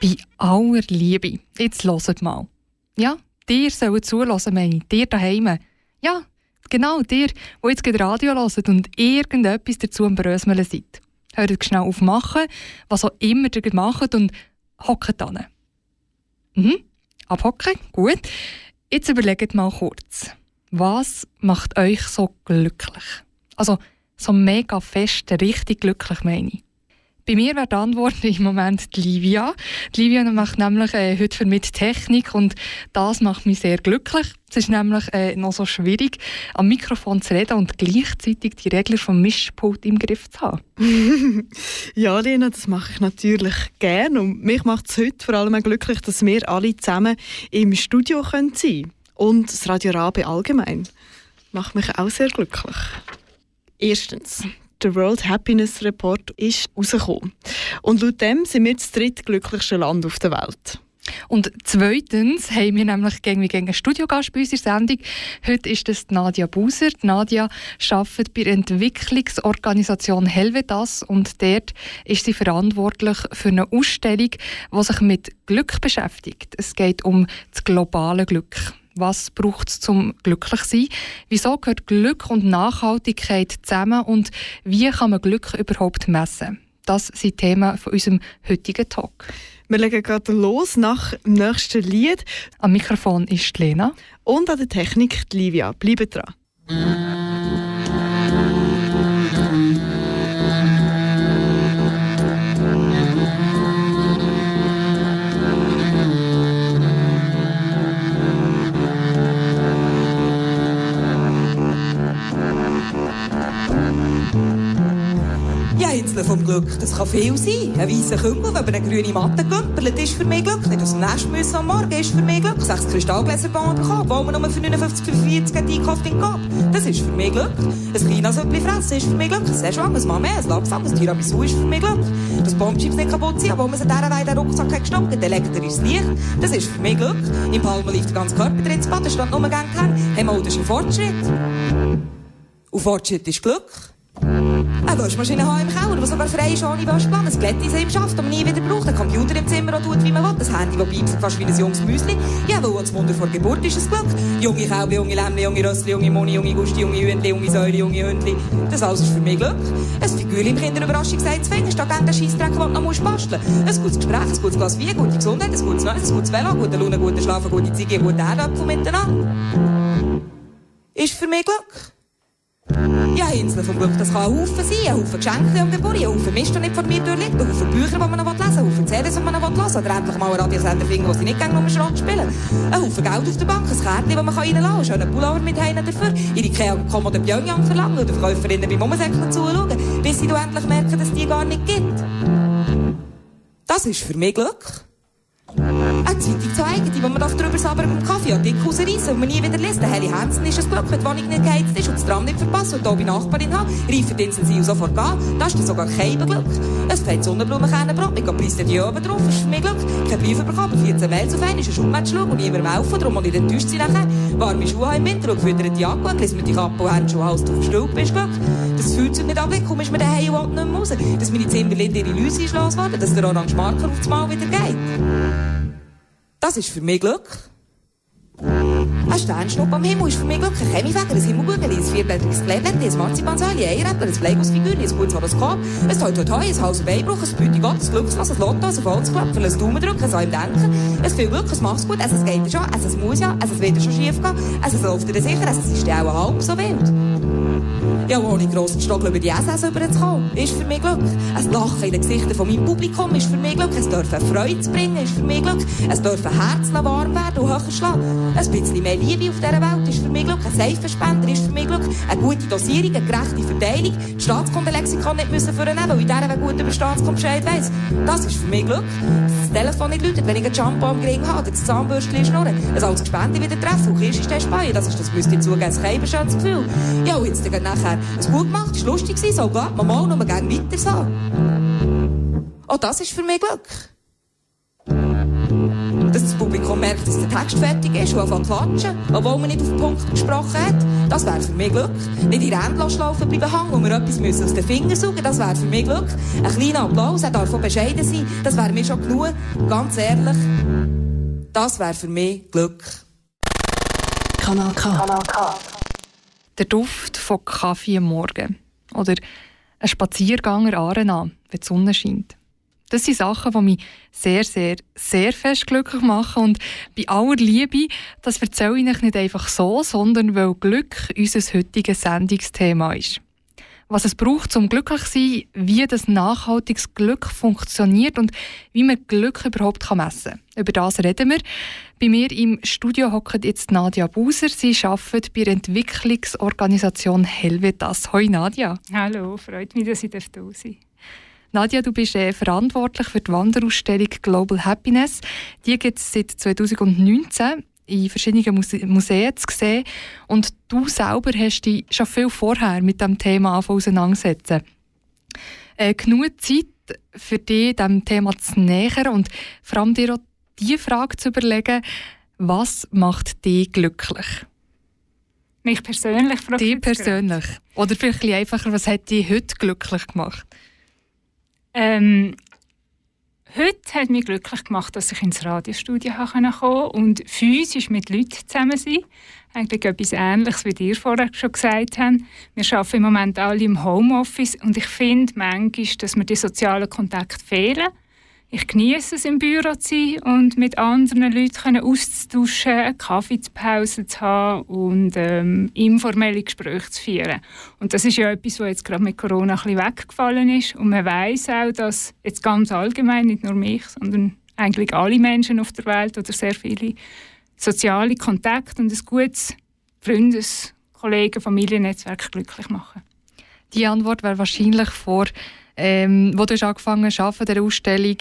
Bei aller Liebe. Jetzt hört mal. Ja, dir sollen zulassen, meine ich. Dir daheim. Ja, genau, dir, die jetzt gerade Radio hört und irgendetwas dazu am Brösmeln seid. Hört schnell auf machen, was auch immer ihr macht und hockt an. Mhm, abhocken, gut. Jetzt überlegt mal kurz. Was macht euch so glücklich? Also, so mega fest, richtig glücklich meine ich. Bei mir wäre die Antwort im Moment die Livia. Die Livia macht nämlich äh, heute für mich Technik und das macht mich sehr glücklich. Es ist nämlich äh, noch so schwierig, am Mikrofon zu reden und gleichzeitig die Regler vom Mischpult im Griff zu haben. ja, Lena, das mache ich natürlich gerne. Und mich macht es heute vor allem glücklich, dass wir alle zusammen im Studio sein können. Und das Radio Rabe allgemein. Macht mich auch sehr glücklich. Erstens, der World Happiness Report ist rausgekommen. Und laut dem sind wir das drittglücklichste Land auf der Welt. Und zweitens haben wir nämlich gegen, einen Studiogast bei unserer Sendung. Heute ist das Nadia Buser. Nadia arbeitet bei der Entwicklungsorganisation Helvetas und dort ist sie verantwortlich für eine Ausstellung, die sich mit Glück beschäftigt. Es geht um das globale Glück. Was braucht es zum glücklich sein? Wieso gehört Glück und Nachhaltigkeit zusammen und wie kann man Glück überhaupt messen? Das sind Themen von unserem heutigen Talk. Wir legen gerade los nach dem nächsten Lied. Am Mikrofon ist Lena. Und an der Technik die Livia. Bleibt dran. Inseln vom Glück. Das kann viel sein. Ein weißer Küngel, der über eine grüne Matte gümpelt, ist für mich Glück. Nicht aus dem Nest müssen am Morgen ist für mich Glück. Sechs Kristallgläser bauen bekommen, wo man nur für 59, 45 einkauft in Gab. Das ist für mich Glück. Ein China-Süppli fressen ist für mich Glück. Ein Szechuan, ein Mamé, ein Lapsam, ein Tiramisu ist für mich Glück. Das Bombchips nicht kaputt sein, wo man sich dieser Weide den Rucksack hat gestoppt, ins Licht. Das ist für mich Glück. Im Palma lief der ganze Körper drin ins Bad, da nur gern gehängt. Hey, das ist ein Fortschritt. Und Fortschritt ist Glück. Eine Waschmaschine haben im Keller, die sogar frei ist ohne Waschplan. Ein Glättis im Schaft, man nie wieder braucht. Ein Computer im Zimmer, der tut, wie man will. Ein Handy, das piepst fast wie ein junges Müsli. Ja, weil das Wunder vor Geburt ist ein Glück. Junge Kälbe, junge Lämmli, junge Rössli, junge Moni, junge Gusti, junge Hündli, junge Säule, junge Hündli. Das alles ist für mich Glück. Ein Figur im Kinderüberraschung sagt zu Finger, statt den Scheissdreck, den du noch musst basteln. Ein gutes Gespräch, ein gutes Glas Bier, gute Gesundheit, ein gutes Neues, ein gutes Velo, gute Laune, gute Schlafen, gute Ziege, ein guter Erdapfel miteinander. Ist für mich Glück. Ja, Insel vom Glück, das kann ein Haufen sein. Ein Haufen Geschenke am Geburt, ein Haufen Mist, der nicht vor mir durchliegt, ein Haufen Bücher, die man noch lesen will, ein Haufen CDs, die man noch hören will, oder endlich mal einen Radiosender finden, wo sie nicht gerne nur Schrott spielen. Ein Haufen Geld auf der Bank, ein Kärtchen, das man reinlassen kann, einen schönen Pullover mit Heinen dafür, ihre Ikea-Kommode Pyongyang verlangen oder Verkäuferinnen beim Umsäckeln zuschauen, bis sie endlich merken, dass die gar nicht gibt. Das ist für mich Glück. Zeigen, die, man darüber sabbern beim Kaffee, Artikel rausreißen und man nie wieder liest. Der Harry Hansen ist ein Glück, wenn die Wohnung nicht geheizt ist und das Tram nicht verpasst und oben Nachbarin hat. Reifen die Insel sie sofort gehen. Das ist dann sogar kein Glück. Ein fett Sonnenblumenkernenbrot mit Caprese die oben drauf ist für mich Glück. Kein Brief bekommen, 14 Mails auf einen, ist ein Schulmatch und niemand helfen, darum muss ich enttäuscht sein nachher. Warme Schuhe im Winter und gefütterte Jacke, glässt mir die Kappe und Handschuhe, Hals auf Stülp ist Glück. Das sich nicht abweg, komm, ist mir daheim und nicht mehr raus. Dass meine Zimmerlinde ihre Läuse einschlafen werden, dass der Orange Marker auf das Mal wieder geht. Das ist für mich Glück. Ein Sternschnupp am Himmel ist für mich Glück. Ein Chemiefäger, ein Himmelbügel, ein vierblättriges Kleeblättchen, ein Marzipansäule, ein Eieräppler, ein Playboy-Figur, ein gutes Horoskop, ein Toi Toi Toi, ein Hals- und Beinbruch, ein Büti Gott, ein Glücksfass, ein Lotto, ein Volksklopfer, ein Daumendrück, ein Säum Denken, ein viel Glück, ein Mach's gut, es geht schon, es muss ja, es wird schon schief gehen, es läuft dir sicher, es ist auch halb so wild. Ja, ohne grossen Stock über die SS überzukommen, ist für mich Glück. Ein Lachen in den Gesichtern von meinem Publikum ist für mich Glück. Es dürfen Freude zu bringen ist für mich Glück. Es dürfen Herzen warm werden und höher schlagen. Ein bisschen mehr Liebe auf dieser Welt ist für mich Glück. Ein Seifenspender ist für mich Glück. Eine gute Dosierung, eine gerechte Verteilung. Die Staatskundelexikon nicht müssen vornehmen, weil ich dieser Weg gut über Staatskunde Bescheid weiss. Das ist für mich Glück. Das Telefon nicht läutet, wenn ich einen Shampoo am Gring habe, das Zahnbürstchen schnurren. Ein altes Gespende wieder treffen und Kirsch ist der Speien. Das ist, das müsst ihr zugeben, schönes Gefühl. Ja, und jetzt dann nachher es gut gemacht, es war lustig, so geht man mal nur gerne weiter so. Oh, das ist für mich Glück. Dass das Publikum merkt, dass der Text fertig ist und anfängt klatschen, obwohl man nicht auf den Punkt gesprochen hat. Das wäre für mich Glück. Nicht in Endlosschlaufen bleiben hängen, wo wir etwas müssen aus den Fingern suchen, das wäre für mich Glück. Ein kleiner Applaus, er darf auch bescheiden sein, das wäre mir schon genug. Ganz ehrlich, das wäre für mich Glück. Kanal K. Kanal K. Der Duft von Kaffee am Morgen. Oder ein Spaziergang an Arena, wenn die Sonne scheint. Das sind Sachen, die mich sehr, sehr, sehr fest glücklich machen. Und bei aller Liebe, das erzähle ich euch nicht einfach so, sondern weil Glück unser heutiges Sendungsthema ist. Was es braucht, um glücklich zu sein, wie das nachhaltiges Glück funktioniert und wie man Glück überhaupt messen kann. Über das reden wir. Bei mir im Studio hockt jetzt Nadia Buser. Sie arbeitet bei der Entwicklungsorganisation Helvetas. Hoi Nadia. Hallo, freut mich, dass ich da sein darf. Nadja, du bist äh, verantwortlich für die Wanderausstellung Global Happiness. Die gibt es seit 2019 in verschiedenen Muse Museen zu sehen. Und du selber hast dich schon viel vorher mit dem Thema auseinandergesetzt. Äh, genug Zeit für dich, diesem Thema zu nähern und vor allem dir auch die Frage zu überlegen, was macht dich glücklich? Mich persönlich? Dich persönlich. Oder vielleicht einfacher, was hat dich heute glücklich gemacht? Ähm, heute hat mich glücklich gemacht, dass ich ins Radiostudio kommen konnte und physisch mit Leuten zusammen sein. Eigentlich etwas Ähnliches, wie dir vorher schon gesagt haben. Wir arbeiten im Moment alle im Homeoffice und ich finde manchmal, dass mir die sozialen Kontakte fehlen. Ich genieße es, im Büro zu sein und mit anderen Leuten auszutauschen, eine Kaffeepause zu haben und ähm, informelle Gespräche zu führen. Und das ist ja etwas, was jetzt gerade mit Corona ein bisschen weggefallen ist. Und man weiß auch, dass jetzt ganz allgemein, nicht nur mich, sondern eigentlich alle Menschen auf der Welt oder sehr viele soziale Kontakte und ein gutes Freundes-, Kollegen-, Familiennetzwerk glücklich machen. Die Antwort wäre wahrscheinlich vor ähm, wo du hast angefangen hast, arbeiten, der Ausstellung,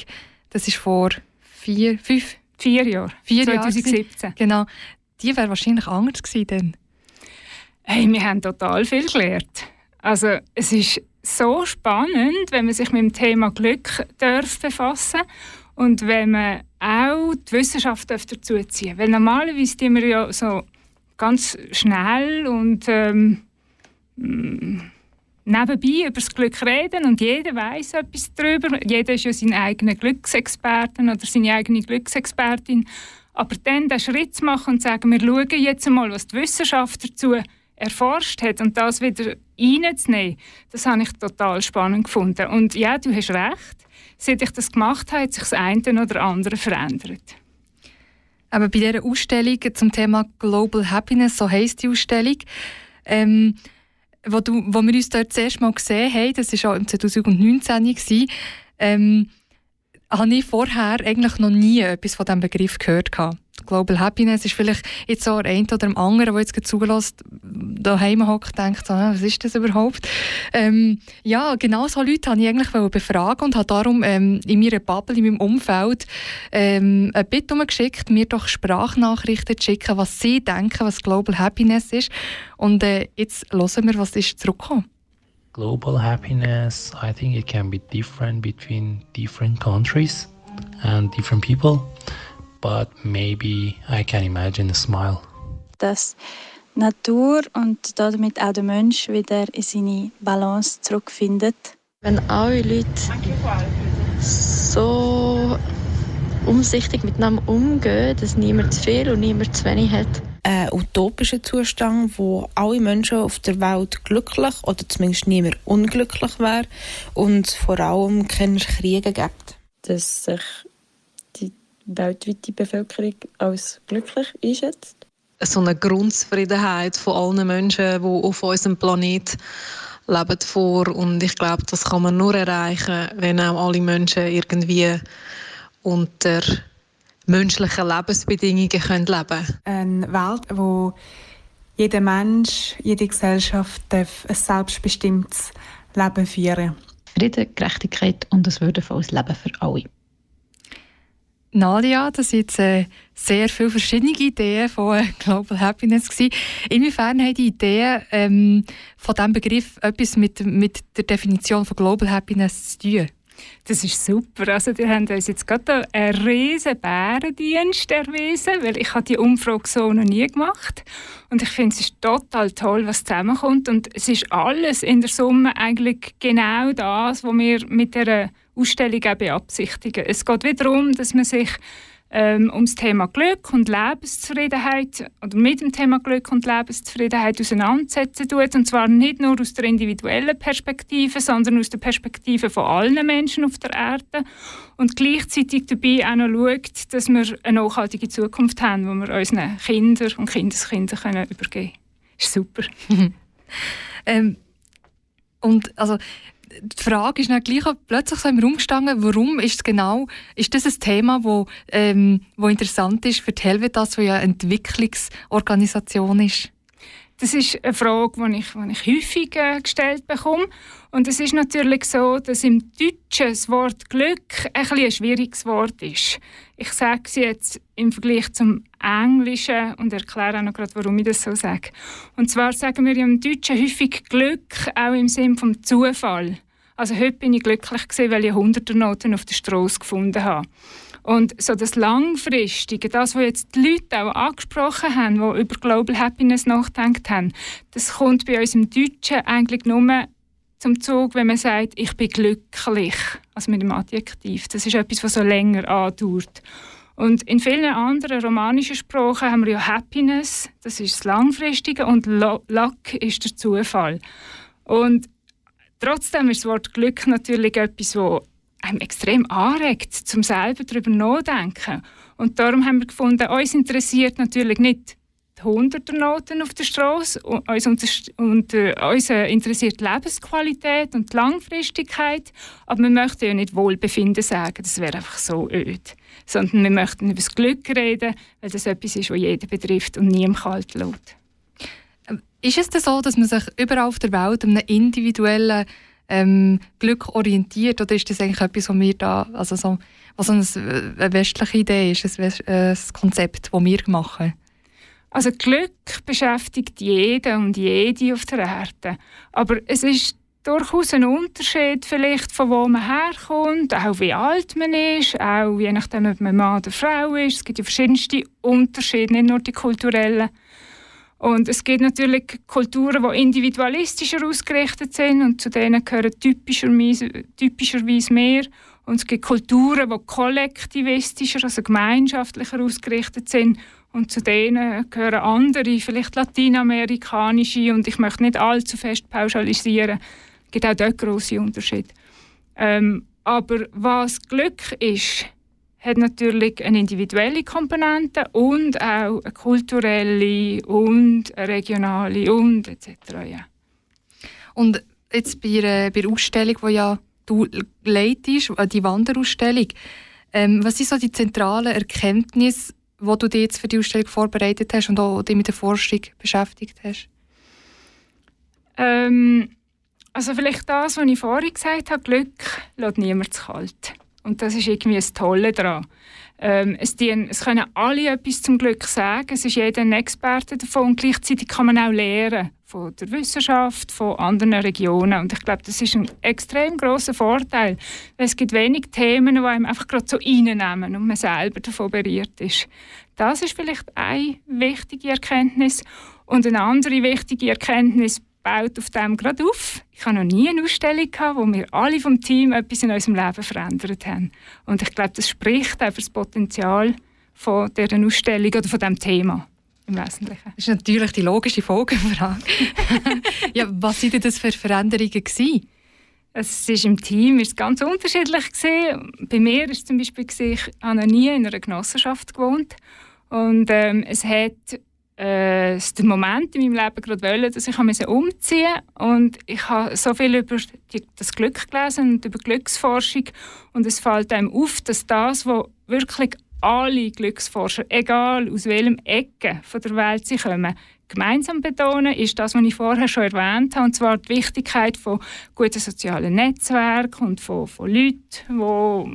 das ist vor vier, fünf, vier Jahren, vier 2017. Jahre genau. Die wäre wahrscheinlich anders gewesen dann. Hey, wir haben total viel gelernt. Also es ist so spannend, wenn man sich mit dem Thema Glück darf befassen und wenn man auch die Wissenschaft dazu ziehen Weil normalerweise die wir ja so ganz schnell und ähm, nebenbei über das Glück reden und jeder weiß etwas darüber. Jeder ist ja sein eigener Glücksexperte oder seine eigene Glücksexpertin. Aber dann den Schritt zu machen und zu sagen, wir schauen jetzt einmal, was die Wissenschaft dazu erforscht hat und das wieder reinzunehmen, das habe ich total spannend gefunden. Und ja, du hast recht, seit ich das gemacht habe, hat sich das eine oder andere verändert. Aber bei dieser Ausstellung zum Thema Global Happiness, so heisst die Ausstellung, ähm, wo, du, wo wir uns dort das erste Mal gesehen haben, das war auch im 2019, gewesen, ähm, habe ich vorher eigentlich noch nie etwas von diesem Begriff gehört. Global Happiness ist vielleicht jetzt so eine oder der andere, der jetzt zulässt, daheim hockt, denkt, ah, was ist das überhaupt? Ähm, ja, genau so Leute wollte ich eigentlich befragen und habe darum ähm, in meiner Bubble, in meinem Umfeld ähm, ein Bitte geschickt, mir doch Sprachnachrichten zu schicken, was sie denken, was Global Happiness ist. Und äh, jetzt hören wir, was ist zurückgekommen. Global happiness, I think it can be different between different countries and different people but maybe I can imagine a smile. Dass Natur und damit auch der Mensch wieder in seine Balance zurückfindet. Wenn alle Leute so umsichtig miteinander umgehen, dass niemand zu viel und niemand zu wenig hat. Ein utopischer Zustand, wo alle Menschen auf der Welt glücklich oder zumindest niemand unglücklich wäre und vor allem keine Kriege gibt. Dass sich weltweite Bevölkerung als glücklich einschätzt. so eine Grundzufriedenheit von allen Menschen, die auf unserem Planeten leben vor. Und ich glaube, das kann man nur erreichen, wenn auch alle Menschen irgendwie unter menschlichen Lebensbedingungen können leben können. Eine Welt, wo jeder Mensch, jede Gesellschaft darf ein selbstbestimmtes Leben führen Frieden, Gerechtigkeit und ein würdevolles Leben für alle. Nadia, das sind jetzt äh, sehr viele verschiedene Ideen von äh, Global Happiness gewesen. Inwiefern haben die Ideen ähm, von diesem Begriff etwas mit, mit der Definition von Global Happiness zu tun? Das ist super. Also, die haben uns jetzt gerade einen riesen Bärendienst erwiesen, weil ich habe die Umfrage so noch nie gemacht. Und ich finde, es ist total toll, was zusammenkommt. Und es ist alles in der Summe eigentlich genau das, was wir mit der Ausstellung auch beabsichtigen. Es geht wieder darum, dass man sich ähm, um das Thema Glück und Lebenszufriedenheit oder mit dem Thema Glück und Lebenszufriedenheit auseinandersetzen tut. Und zwar nicht nur aus der individuellen Perspektive, sondern aus der Perspektive von allen Menschen auf der Erde. Und gleichzeitig dabei auch noch schaut, dass wir eine nachhaltige Zukunft haben, wo wir unseren Kindern und Kindeskindern können übergeben können. Ist super. ähm, und also die Frage ist dann gleich plötzlich so im Raum gestanden, warum ist genau, ist das ein Thema, wo, ähm, wo interessant ist für die Helvetas, wo ja eine Entwicklungsorganisation ist? Das ist eine Frage, die ich, die ich häufig äh, gestellt bekomme. Und es ist natürlich so, dass im Deutschen das Wort Glück ein, ein schwieriges Wort ist. Ich sage es jetzt im Vergleich zum Englischen und erkläre auch noch gerade, warum ich das so sage. Und zwar sagen wir im Deutschen häufig Glück auch im Sinn vom Zufall. Also heute bin ich glücklich gewesen, weil ich Hunderternoten auf der Straße gefunden habe. Und so das Langfristige, das, was jetzt die Leute auch angesprochen haben, die über Global Happiness nachgedacht haben, das kommt bei uns im Deutschen eigentlich nur zum Zug, wenn man sagt, ich bin glücklich, also mit dem Adjektiv. Das ist etwas, was so länger andauert. Und in vielen anderen romanischen Sprachen haben wir ja Happiness, das ist das Langfristige, und Luck ist der Zufall. Und trotzdem ist das Wort Glück natürlich etwas, das einem extrem anregt, zum selber darüber nachdenken. Und darum haben wir gefunden, uns interessiert natürlich nicht die Hunderternoten auf der Straße, uns, und, äh, uns interessiert die Lebensqualität und die Langfristigkeit, aber wir möchten ja nicht Wohlbefinden sagen, das wäre einfach so öd. Sondern wir möchten über das Glück reden, weil das etwas ist, was jeden betrifft und nie im Kalt lässt. Ist es denn so, dass man sich überall auf der Welt einem individuellen ähm, Glück orientiert oder ist das eigentlich etwas, was wir da, also so, was eine, eine westliche Idee ist, ein, ein Konzept, das wir machen? Also Glück beschäftigt jeden und jede auf der Erde, aber es ist durchaus ein Unterschied vielleicht von wo man herkommt, auch wie alt man ist, auch je nachdem, ob man Mann oder Frau ist. Es gibt ja verschiedenste Unterschiede, nicht nur die kulturellen. Und es gibt natürlich Kulturen, die individualistischer ausgerichtet sind und zu denen gehören typischerweise, typischerweise mehr. Und es gibt Kulturen, die kollektivistischer, also gemeinschaftlicher ausgerichtet sind und zu denen gehören andere, vielleicht lateinamerikanische und ich möchte nicht allzu fest pauschalisieren. Es gibt auch dort grosse Unterschiede. Ähm, aber was Glück ist, hat natürlich eine individuelle Komponente und auch eine kulturelle und eine regionale und etc. Ja. Und jetzt bei, äh, bei der Ausstellung, die ja du leitest, äh, die Wanderausstellung, ähm, was sind so die zentralen Erkenntnisse, die du dir jetzt für die Ausstellung vorbereitet hast und auch dich mit der Forschung beschäftigt hast? Ähm, also vielleicht das, was ich vorhin gesagt habe, Glück lässt niemand zu kalt. Und das ist irgendwie das Tolle daran. Ähm, es, dienen, es können alle etwas zum Glück sagen, es ist jeder ein Experte davon. Und gleichzeitig kann man auch lernen von der Wissenschaft, von anderen Regionen. Und ich glaube, das ist ein extrem großer Vorteil, es gibt wenig Themen, die einem einfach gerade so reinnehmen und man selber davon berührt ist. Das ist vielleicht eine wichtige Erkenntnis. Und eine andere wichtige Erkenntnis baut auf dem gerade auf. Ich hatte noch nie eine Ausstellung, gehabt, wo wir alle vom Team etwas in unserem Leben verändert haben. Und ich glaube, das spricht auch für das Potenzial von dieser Ausstellung oder von diesem Thema im Wesentlichen. Das ist natürlich die logische Folgefrage. ja, was waren das für Veränderungen? Gewesen? Es ist im Team ist ganz unterschiedlich gewesen. Bei mir ist zum Beispiel gewesen, ich habe noch nie in einer Genossenschaft gewohnt und ähm, es hat äh, der Moment in meinem Leben gerade wollen, dass ich umziehen musste. Und ich habe so viel über die, das Glück gelesen und über Glücksforschung. Und es fällt einem auf, dass das, was wirklich alle Glücksforscher, egal aus welchem Ecke der Welt sie kommen, gemeinsam betonen, ist das, was ich vorher schon erwähnt habe, und zwar die Wichtigkeit von guten sozialen Netzwerken und von, von Leuten, wo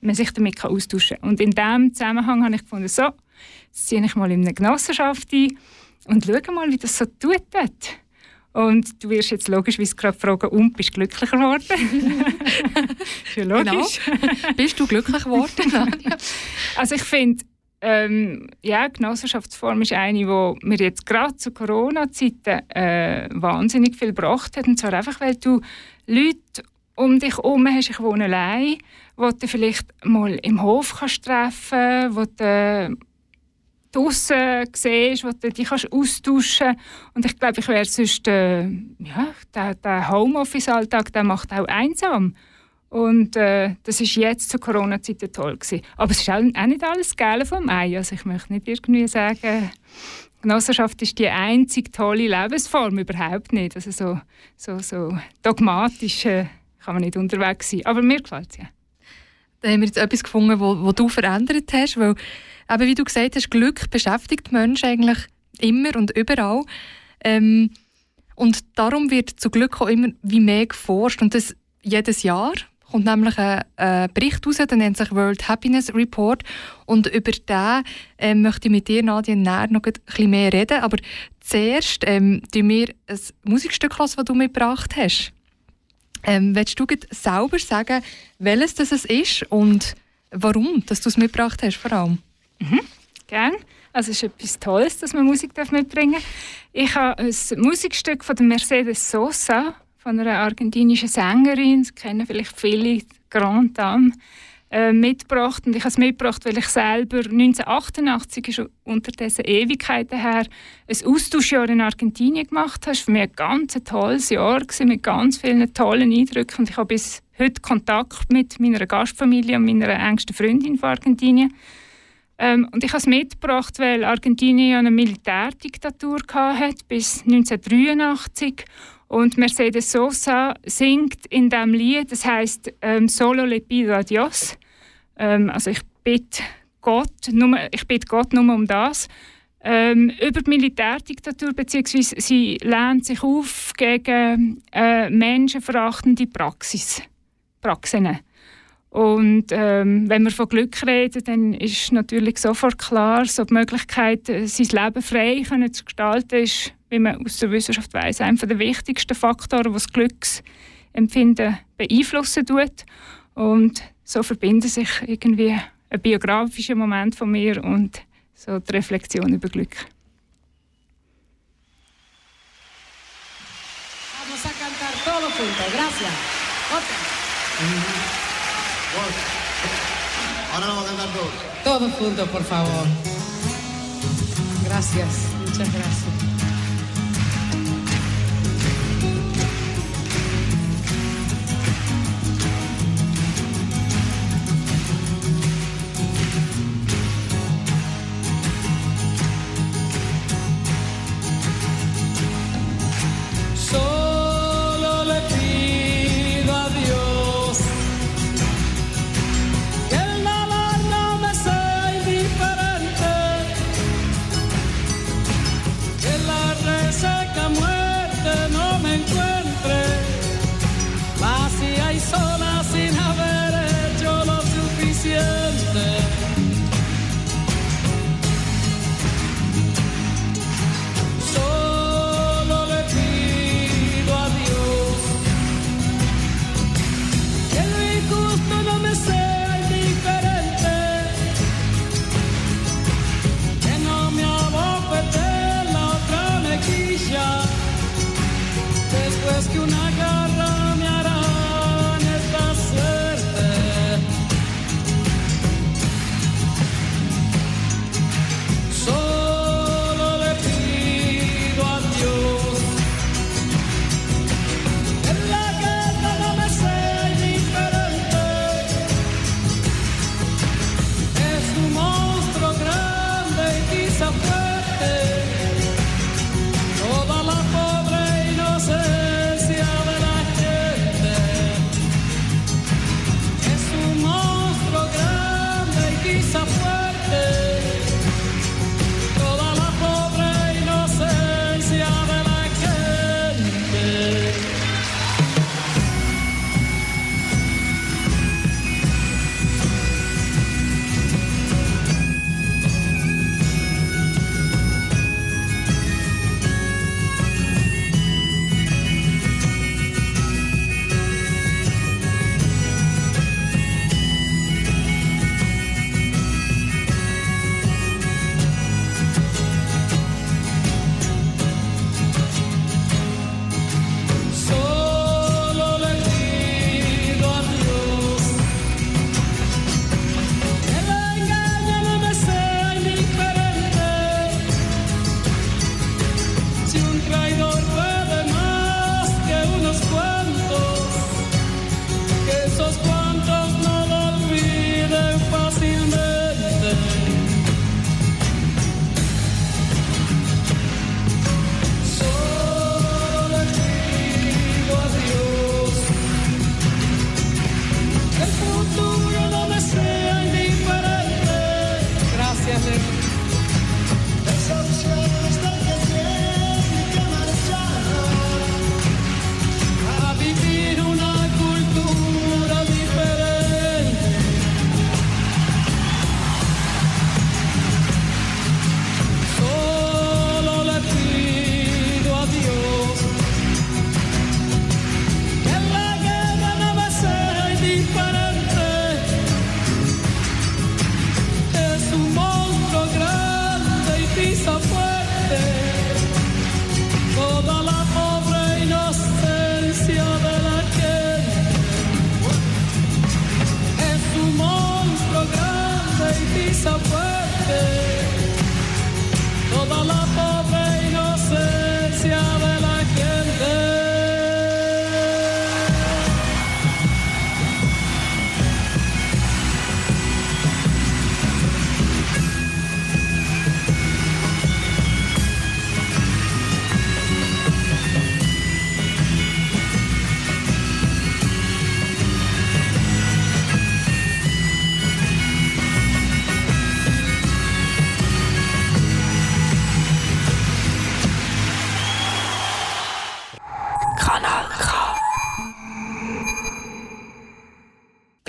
man sich damit austauschen kann. Und in diesem Zusammenhang habe ich gefunden, so, jetzt ziehe ich mal in eine Genossenschaft ein und schaue mal, wie das so tut. Dort. Und du wirst jetzt logischerweise gerade fragen, und bist du glücklicher geworden? ist ja logisch. Genau. Bist du glücklich geworden? also ich finde, ähm, ja, Genossenschaftsform ist eine, die mir jetzt gerade zu Corona-Zeiten äh, wahnsinnig viel gebracht hat. Und zwar einfach, weil du Leute um dich herum hast, ich wohne allein, wo du vielleicht mal im Hof kannst treffen wo du draußen siehst, wo du dich austauschen kannst. Und ich glaube, ich wäre sonst, äh, ja, der, der Homeoffice-Alltag, der macht auch einsam. Und äh, das ist jetzt zu Corona-Zeiten toll gewesen. Aber es ist auch, nicht alles Geile vom Ei. Also ich möchte nicht irgendwie sagen, Genossenschaft ist die einzige tolle Lebensform, überhaupt nicht. Also so, so, so dogmatisch äh, kann man nicht unterwegs sein. Aber mir gefällt es ja. Da haben wir jetzt etwas gefunden, wo du verändert hast, weil, eben wie du gesagt hast, Glück beschäftigt Menschen eigentlich immer und überall. Ähm, und darum wird zu Glück auch immer wie mehr geforscht und das jedes Jahr kommt nämlich ein, ein Bericht raus, der nennt sich World Happiness Report und über den äh, möchte ich mit dir, Nadia, näher noch ein bisschen mehr reden, aber zuerst ähm, wir ein Musikstück hören, das du mitgebracht hast. Ähm, willst du selber sagen, welches das ist und warum dass du es mitgebracht hast vor allem? Mhm, gerne. Also es ist etwas Tolles, dass man Musik mitbringen darf. Ich habe ein Musikstück von Mercedes Sosa von einer argentinischen Sängerin, das kennen vielleicht viele, Grand Dame, äh, mitgebracht. Und ich habe es mitgebracht, weil ich selber 1988, ist unter diesen Ewigkeiten her, ein Austauschjahr in Argentinien gemacht habe. Es war für mich ein ganz tolles Jahr mit ganz vielen tollen Eindrücken. Und ich habe bis heute Kontakt mit meiner Gastfamilie und meiner engsten Freundin von Argentinien. Ähm, und ich habe es mitgebracht, weil Argentinien eine Militärdiktatur hatte, bis 1983 und Mercedes Sosa singt in dem Lied, das heißt ähm, Solo le pido a Dios. Ähm, also ich bitte Gott, nur, Gott nur um das. Ähm, über die Militärdiktatur, beziehungsweise sie lehnt sich auf gegen äh, menschenverachtende Praxis, Praxen. Und ähm, wenn wir von Glück reden, dann ist natürlich sofort klar, so die Möglichkeit, äh, sein Leben frei können zu gestalten, ist wie man aus der Wissenschaft weiß, einer der wichtigsten Faktoren, die das Glücksempfinden beeinflussen tut. Und so verbinden sich irgendwie ein biografischer Moment von mir und so die Reflexion über Glück. Vamos a cantar todo juntos. Gracias. Otra. Ahora vamos a cantar todos. Todos juntos, por favor. Gracias. Muchas gracias.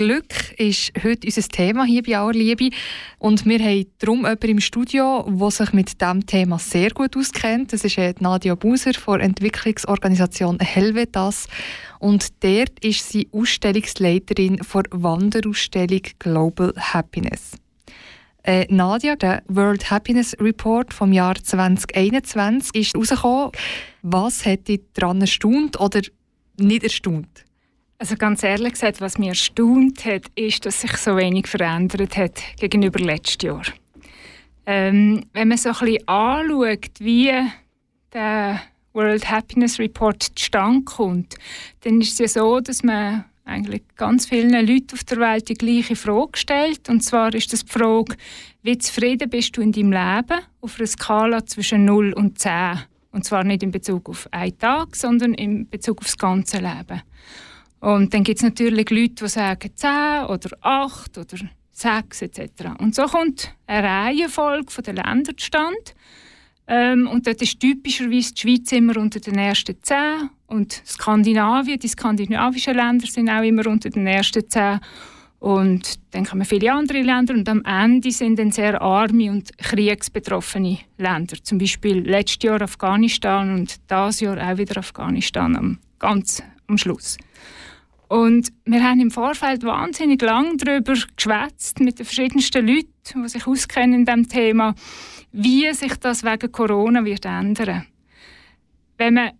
Glück ist heute unser Thema hier bei Auer Liebe. Und wir haben darum jemanden im Studio, der sich mit diesem Thema sehr gut auskennt. Das ist äh, Nadia Buser von der Entwicklungsorganisation Helvetas. Und dort ist sie Ausstellungsleiterin der Wanderausstellung Global Happiness. Äh, Nadia, der World Happiness Report vom Jahr 2021 ist herausgekommen. Was hat dich daran erstaunt oder nicht erstaunt? Also ganz ehrlich gesagt, was mich erstaunt hat, ist, dass sich so wenig verändert hat gegenüber letztes Jahr. Ähm, wenn man so ein bisschen anschaut, wie der World Happiness Report zustande kommt, dann ist es ja so, dass man eigentlich ganz vielen Leuten auf der Welt die gleiche Frage stellt. Und zwar ist das die Frage, wie zufrieden bist du in deinem Leben auf einer Skala zwischen 0 und 10? Und zwar nicht in Bezug auf einen Tag, sondern in Bezug auf das ganze Leben. Und dann gibt es natürlich Leute, die sagen 10 oder 8 oder 6 etc. Und so kommt eine Reihenfolge von den Ländern zustande. Ähm, und dort ist typischerweise die Schweiz immer unter den ersten 10 und Skandinavien, die skandinavischen Länder sind auch immer unter den ersten 10. Und dann kommen viele andere Länder und am Ende sind dann sehr arme und kriegsbetroffene Länder. Zum Beispiel letztes Jahr Afghanistan und dieses Jahr auch wieder Afghanistan am, ganz am Schluss. Und wir haben im Vorfeld wahnsinnig lang darüber geschwätzt mit den verschiedensten Leuten, die sich auskennen in diesem Thema, wie sich das wegen Corona wird ändern. Wenn man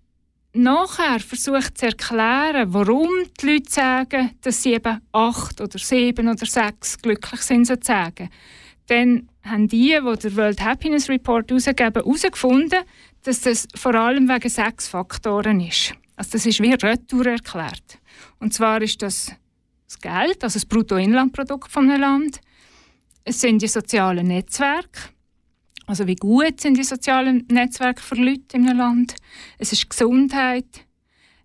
nachher versucht zu erklären, warum die Leute sagen, dass sie eben acht oder sieben oder sechs glücklich sind, sozusagen, dann haben die, die den World Happiness Report herausgeben, herausgefunden, dass das vor allem wegen sechs Faktoren ist. Also das ist wie Retour erklärt. Und zwar ist das das Geld, also das Bruttoinlandprodukt von einem Land. Es sind die sozialen Netzwerke, also wie gut sind die sozialen Netzwerke für Leute in einem Land? Es ist Gesundheit.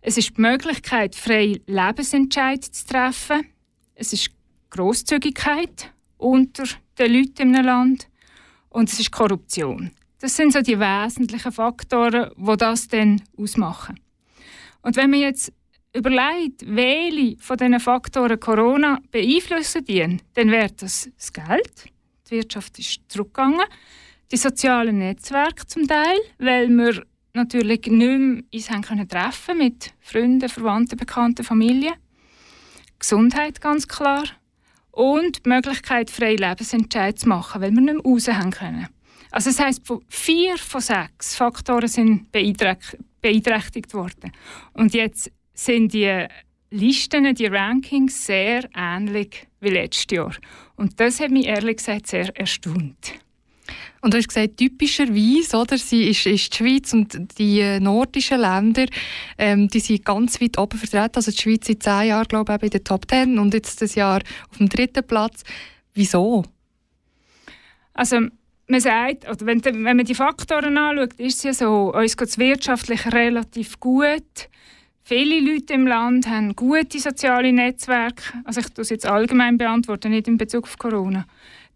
Es ist die Möglichkeit, freie Lebensentscheidungen zu treffen. Es ist Großzügigkeit unter den Leuten in einem Land. Und es ist Korruption. Das sind so die wesentlichen Faktoren, die das dann ausmachen. Und wenn man jetzt überlegt, welche von diesen Faktoren Corona beeinflussen, dann wäre das das Geld. Die Wirtschaft ist zurückgegangen die sozialen Netzwerke zum Teil, weil wir natürlich nicht mehr uns haben können treffen mit Freunden, Verwandten, Bekannten, Familie. Gesundheit ganz klar. Und die Möglichkeit, freie Lebensentscheidungen zu machen, weil wir nicht mehr raus haben können. Also das heisst, vier von sechs Faktoren sind beeinträchtigt worden. Und jetzt sind die Listen, die Rankings sehr ähnlich wie letztes Jahr. Und das hat mich ehrlich gesagt sehr erstaunt. Und du hast gesagt, typischerweise, oder, sie ist, ist die Schweiz und die äh, nordischen Länder, ähm, die sind ganz weit oben vertreten. Also die Schweiz seit zehn Jahren, glaube ich, in der Top Ten und jetzt das Jahr auf dem dritten Platz. Wieso? Also man sagt, oder wenn, wenn man die Faktoren anschaut, ist es ja so, uns geht es wirtschaftlich relativ gut. Viele Leute im Land haben gute soziale Netzwerke. Also ich das jetzt allgemein beantworten, nicht in Bezug auf Corona.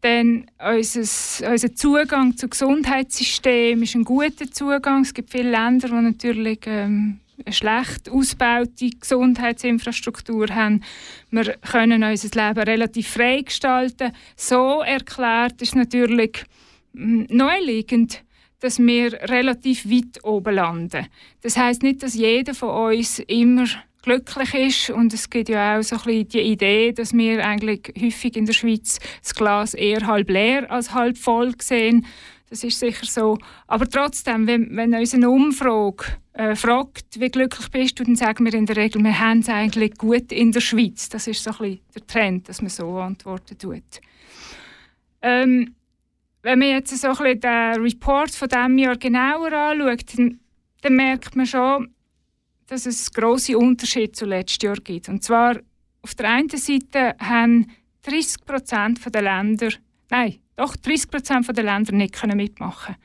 Denn unser, unser Zugang zum Gesundheitssystem ist ein guter Zugang. Es gibt viele Länder, die natürlich ähm, eine schlecht ausgebaute Gesundheitsinfrastruktur haben. Wir können unser Leben relativ frei gestalten. So erklärt ist natürlich hm, neuliegend, dass wir relativ weit oben landen. Das heißt nicht, dass jeder von uns immer glücklich ist. Und es gibt ja auch so ein bisschen die Idee, dass wir eigentlich häufig in der Schweiz das Glas eher halb leer als halb voll sehen. Das ist sicher so. Aber trotzdem, wenn, wenn uns eine Umfrage äh, fragt, wie glücklich bist du, dann sagen wir in der Regel, wir haben es eigentlich gut in der Schweiz. Das ist so ein bisschen der Trend, dass man so antworten tut. Ähm, wenn man jetzt so ein bisschen den Report von diesem Jahr genauer anschaut, dann, dann merkt man schon, dass es große Unterschiede zu letztes Jahr gibt. Und zwar auf der einen Seite haben 30 Prozent der Länder, nein, doch 30 Prozent der Länder nicht können mitmachen.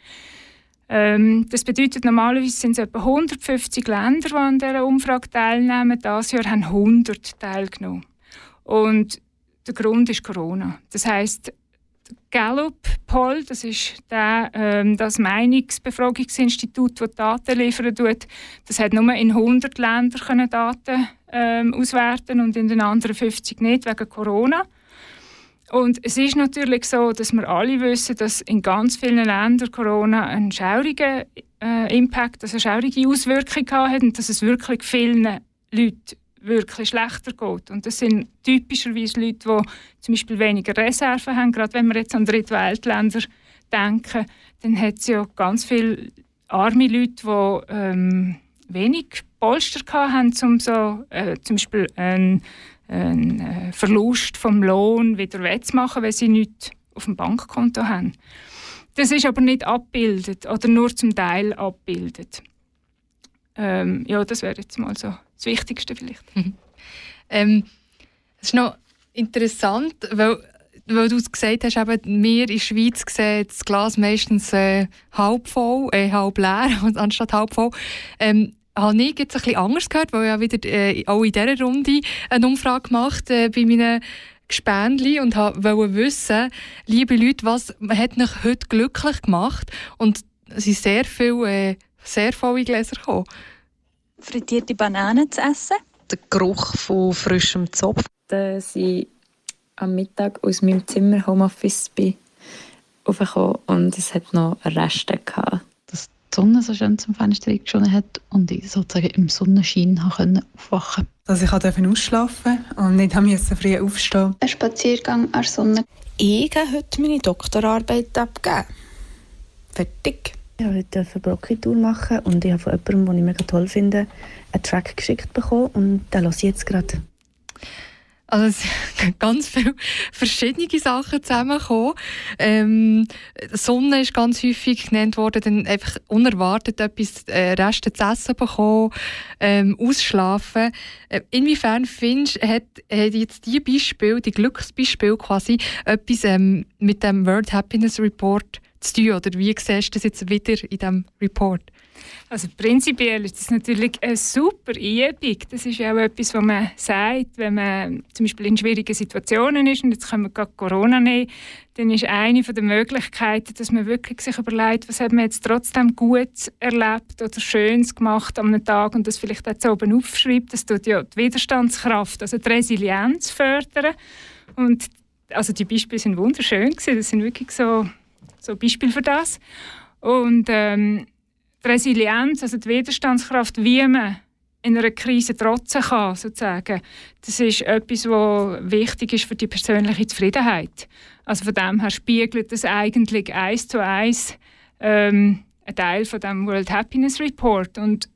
Ähm, das bedeutet normalerweise sind es etwa 150 Länder, die an dieser Umfrage teilnehmen. Dieses Jahr haben 100 teilgenommen. Und der Grund ist Corona. Das heißt, Gallup-Poll, das ist der, ähm, das Meinungsbefragungsinstitut, das Daten liefern tut. Das hat nur in 100 Ländern können Daten ähm, auswerten und in den anderen 50 nicht, wegen Corona. Und es ist natürlich so, dass wir alle wissen, dass in ganz vielen Ländern Corona einen schaurigen äh, Impact, also eine schaurige Auswirkung hat und dass es wirklich vielen Leuten wirklich schlechter geht. Und das sind typischerweise Leute, die zum Beispiel weniger Reserven haben. Gerade wenn wir jetzt an Drittweltländer denken, dann hat es ja ganz viele arme Leute, die ähm, wenig Polster hatten, um so, äh, zum Beispiel einen, einen äh, Verlust vom Lohn wieder wettzumachen, weil sie nichts auf dem Bankkonto haben. Das ist aber nicht abgebildet oder nur zum Teil abgebildet. Ähm, ja, das wäre jetzt mal so das Wichtigste vielleicht. ähm, das ist noch interessant, weil, weil du gesagt hast, eben, wir in der Schweiz sehen das Glas meistens äh, halb voll, äh, halb leer, anstatt halb voll. Ähm, habe ich jetzt ein anders gehört, weil ich ja wieder äh, auch in dieser Runde eine Umfrage gemacht äh, bei meinen Gespendli und wollte wissen, liebe Leute, was hat mich heute glücklich gemacht? Und es sind sehr viele äh, sehr volle Gläser gekommen. Frittierte Bananen zu essen. Der Geruch von frischem Zopf. Dass ich am Mittag aus meinem Zimmer Homeoffice bin aufgekommen und es hat noch Reste gehabt. Dass die Sonne so schön zum Fenster geschonen hat und ich sozusagen im Sonnenschein aufwachen konnte. Dass ich ausschlafen und nicht musste früh aufstehen. Ein Spaziergang an der Sonne. Ich habe heute meine Doktorarbeit abgegeben. Fertig. Ich durfte heute eine Brocki-Tour machen und ich habe von jemandem, den ich mega toll finde, einen Track geschickt bekommen und den höre ich jetzt gerade. Also es sind ganz viele verschiedene Sachen zusammengekommen. Ähm, Sonne ist ganz häufig genannt worden, dann einfach unerwartet etwas äh, Reste zu essen bekommen, ähm, ausschlafen. Äh, inwiefern findest du, hat, hat jetzt die Beispiel, die Glücksbeispiel quasi, etwas ähm, mit dem World Happiness Report zu tun? Oder wie siehst du das jetzt wieder in diesem Report? Also prinzipiell ist das natürlich eine super Übung. Das ist ja auch etwas, was man sagt, wenn man zum Beispiel in schwierigen Situationen ist, und jetzt können wir gerade Corona nehmen, dann ist eine der Möglichkeiten, dass man wirklich sich überlegt, was hat man jetzt trotzdem gut erlebt oder Schönes gemacht am Tag und das vielleicht so oben aufschreibt. Das tut ja die Widerstandskraft, also die Resilienz fördern. Und also die Beispiele sind wunderschön gewesen. Das sind wirklich so, so Beispiele für das. Und ähm, die Resilienz, also die Widerstandskraft, wie man in einer Krise trotzen kann, sozusagen, das ist etwas, was wichtig ist für die persönliche Zufriedenheit. Also von dem her spiegelt das eigentlich eins zu eins ähm, ein Teil von dem World Happiness Report. Und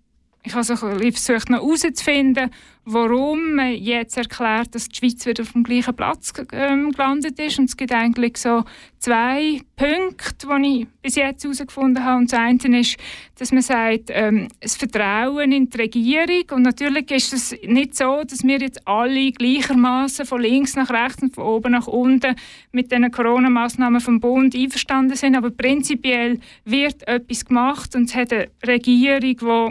ich habe versucht, noch herauszufinden, warum man jetzt erklärt, dass die Schweiz wieder auf dem gleichen Platz ähm, gelandet ist. Und es gibt eigentlich so zwei Punkte, die ich bis jetzt herausgefunden habe. Und das eine ist, dass man sagt, ähm, das Vertrauen in die Regierung. Und natürlich ist es nicht so, dass wir jetzt alle gleichermaßen von links nach rechts und von oben nach unten mit den Corona-Massnahmen vom Bund einverstanden sind. Aber prinzipiell wird etwas gemacht und es hat eine Regierung,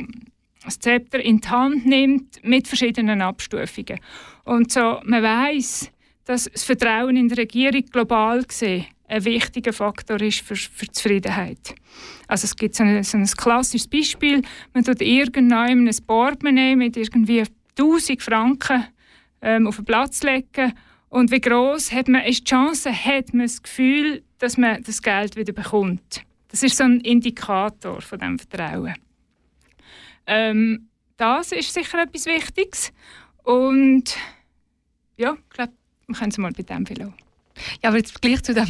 die das Zepter in die Hand nimmt mit verschiedenen Abstufungen. Und so, man weiß, dass das Vertrauen in die Regierung global gesehen ein wichtiger Faktor ist für, für Zufriedenheit. Also es gibt so ein, so ein klassisches Beispiel, man tut irgendwann ein Portemonnaie mit irgendwie 1000 Franken ähm, auf den Platz legen und wie groß hat man ist die Chance, hat man das Gefühl, dass man das Geld wieder bekommt. Das ist so ein Indikator von dem Vertrauen. Ähm, das ist sicher etwas Wichtiges. Und ja, ich glaube, wir können es mal bei dem viel ja, aber jetzt gleich zu dem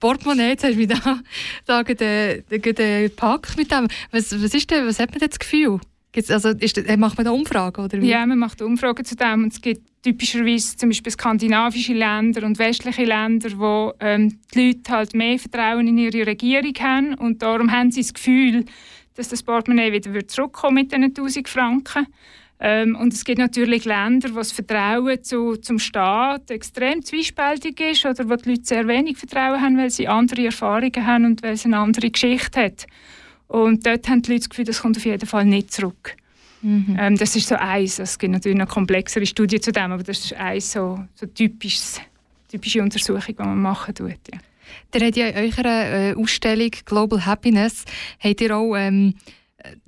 Portemonnaie, jetzt hast du mich da, da den, den, den Pack mit dem. Was, was, ist denn, was hat man denn das Gefühl? Gibt's, also ist, macht man da Umfragen? Oder wie? Ja, man macht Umfragen zu dem. Und es gibt typischerweise zum Beispiel skandinavische Länder und westliche Länder, wo ähm, die Leute halt mehr Vertrauen in ihre Regierung haben. Und darum haben sie das Gefühl, dass das Portemonnaie wieder zurückkommt mit diesen 1000 Franken. Ähm, und es gibt natürlich Länder, wo das Vertrauen zu, zum Staat extrem zwiespältig ist oder wo die Leute sehr wenig Vertrauen haben, weil sie andere Erfahrungen haben und weil es eine andere Geschichte hat. Und dort haben die Leute das Gefühl, das kommt auf jeden Fall nicht zurück. Mhm. Ähm, das ist so eins. Es gibt natürlich noch komplexere Studien zu dem, aber das ist eins so, so typisches, typische Untersuchung, die man machen tut. Ja. Ihr habt ja in eurer äh, Ausstellung Global Happiness habt ihr auch ähm,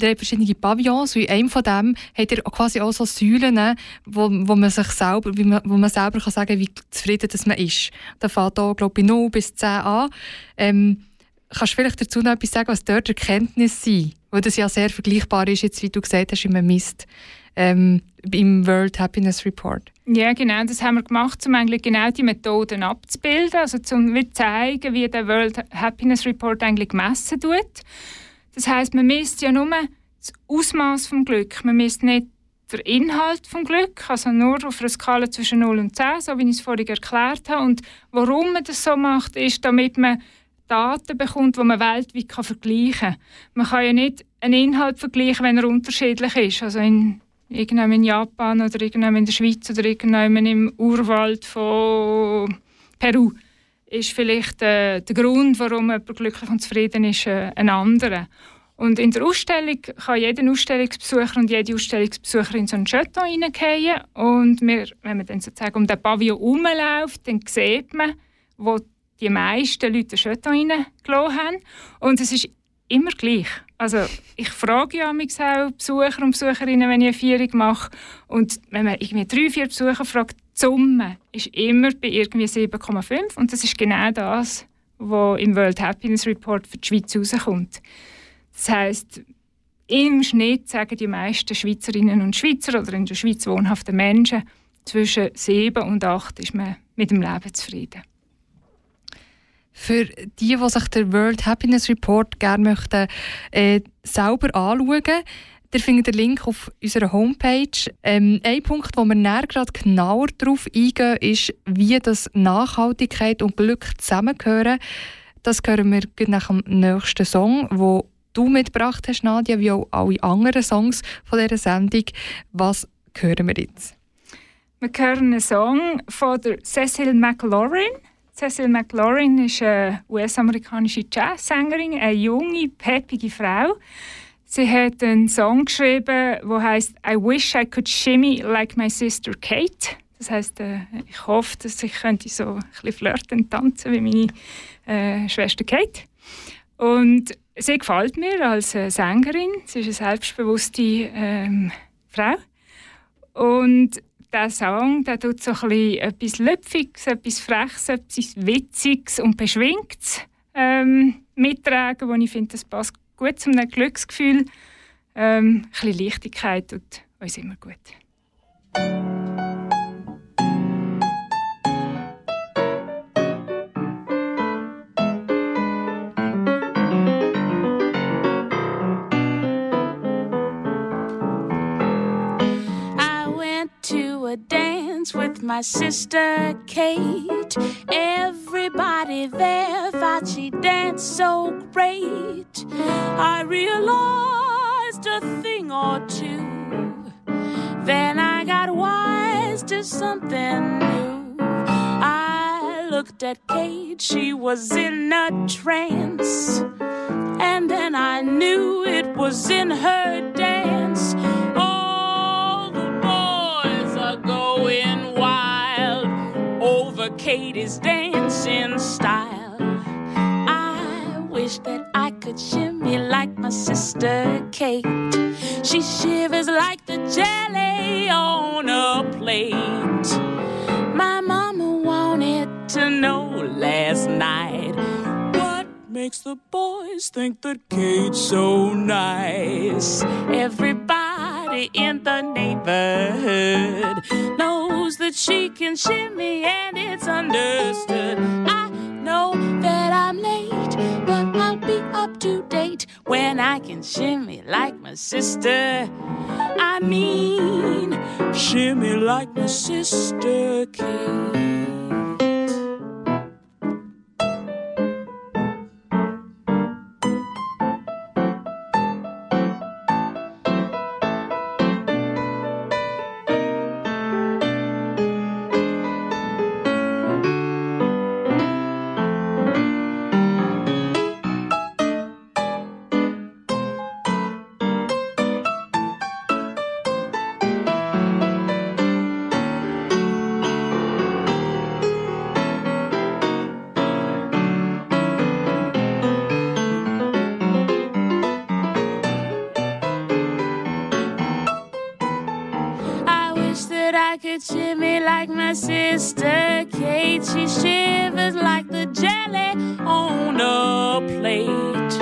ihr habt verschiedene Pavillons und in einem von dem habt ihr quasi auch so Säulen, wo, wo man sich selber, wo man selber kann sagen wie zufrieden dass man ist. Da fängt auch, glaube ich, 0 bis 10 an. Ähm, kannst du vielleicht dazu noch etwas sagen, was dort Erkenntnisse sind? Weil das ja sehr vergleichbar ist, jetzt, wie du gesagt hast, im Mist ähm, im World Happiness Report. Ja, genau, das haben wir gemacht, um eigentlich genau die Methoden abzubilden, also um zu zeigen, wie der World Happiness Report eigentlich gemessen wird. Das heißt, man misst ja nur das Ausmaß vom Glück, man misst nicht den Inhalt vom Glück, also nur auf einer Skala zwischen 0 und 10, so wie ich es vorhin erklärt habe. Und warum man das so macht, ist, damit man Daten bekommt, die man weltweit vergleichen kann. Man kann ja nicht einen Inhalt vergleichen, wenn er unterschiedlich ist. Also in irgendwann in Japan oder irgendwann in der Schweiz oder irgendwann im Urwald von Peru ist vielleicht äh, der Grund, warum jemand glücklich und zufrieden ist, äh, ein anderer. Und in der Ausstellung kann jeder Ausstellungsbesucher und jede Ausstellungsbesucherin so einen Jeton reingehen. Und wir, wenn man dann sozusagen um den Pavillon herumläuft, dann sieht man, wo die meisten Leute den Jeton reingelassen haben. Und es ist immer gleich. Also ich frage ja auch Besucher und Besucherinnen, wenn ich eine Führung mache. Und wenn man irgendwie drei, vier Besucher fragt, die Summe ist immer bei irgendwie 7,5. Und das ist genau das, was im World Happiness Report für die Schweiz rauskommt. Das heisst, im Schnitt sagen die meisten Schweizerinnen und Schweizer oder in der Schweiz wohnhaften Menschen, zwischen 7 und 8 ist man mit dem Leben zufrieden. Für die, die sich den World Happiness Report gerne möchten, äh, selber anschauen Ihr findet den Link auf unserer Homepage. Ähm, ein Punkt, wo wir näher gerade genauer darauf eingehen, ist, wie das Nachhaltigkeit und Glück zusammengehören. Das hören wir nach dem nächsten Song, wo du mitgebracht hast, Nadia, wie auch alle anderen Songs von dieser Sendung. Was hören wir jetzt? Wir hören einen Song von der Cecil McLaurin. Cecil McLaurin ist eine US-amerikanische Jazzsängerin, eine junge, peppige Frau. Sie hat einen Song geschrieben, der heißt I wish I could shimmy like my sister Kate. Das heißt, äh, ich hoffe, dass ich könnte so ein bisschen flirten und tanzen wie meine äh, Schwester Kate. Und sie gefällt mir als äh, Sängerin. Sie ist eine selbstbewusste ähm, Frau. Und der Song der tut so etwas Löpfiges, etwas Freches, etwas Witziges und Beschwingtes ähm, mittragen, wo ich finde, das passt gut zu einem Glücksgefühl. Ähm, ein bisschen Leichtigkeit tut uns immer gut. Dance with my sister Kate. Everybody there thought she danced so great. I realized a thing or two. Then I got wise to something new. I looked at Kate, she was in a trance. And then I knew it was in her dance. Katie's dancing style. I wish that I could shimmy like my sister Kate. She shivers like the jelly on a plate. My mama wanted to know last night what makes the boys think that Kate's so nice. Everybody in the neighborhood knows that she can shimmy and it's understood. I know that I'm late, but I'll be up to date when I can shimmy like my sister. I mean, shimmy like my sister Kate. I could shimmy like my sister Kate. She shivers like the jelly on a plate.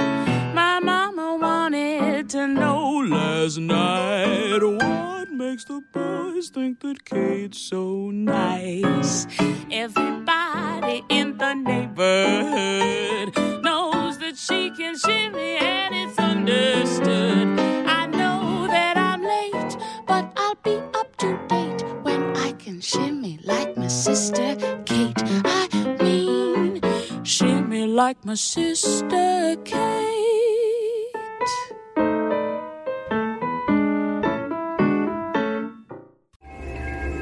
My mama wanted to know last night what makes the boys think that Kate's so nice. Everybody in the neighborhood knows that she can shimmy and it's understood. Sister Kate. I mean, shimmy like my sister Kate.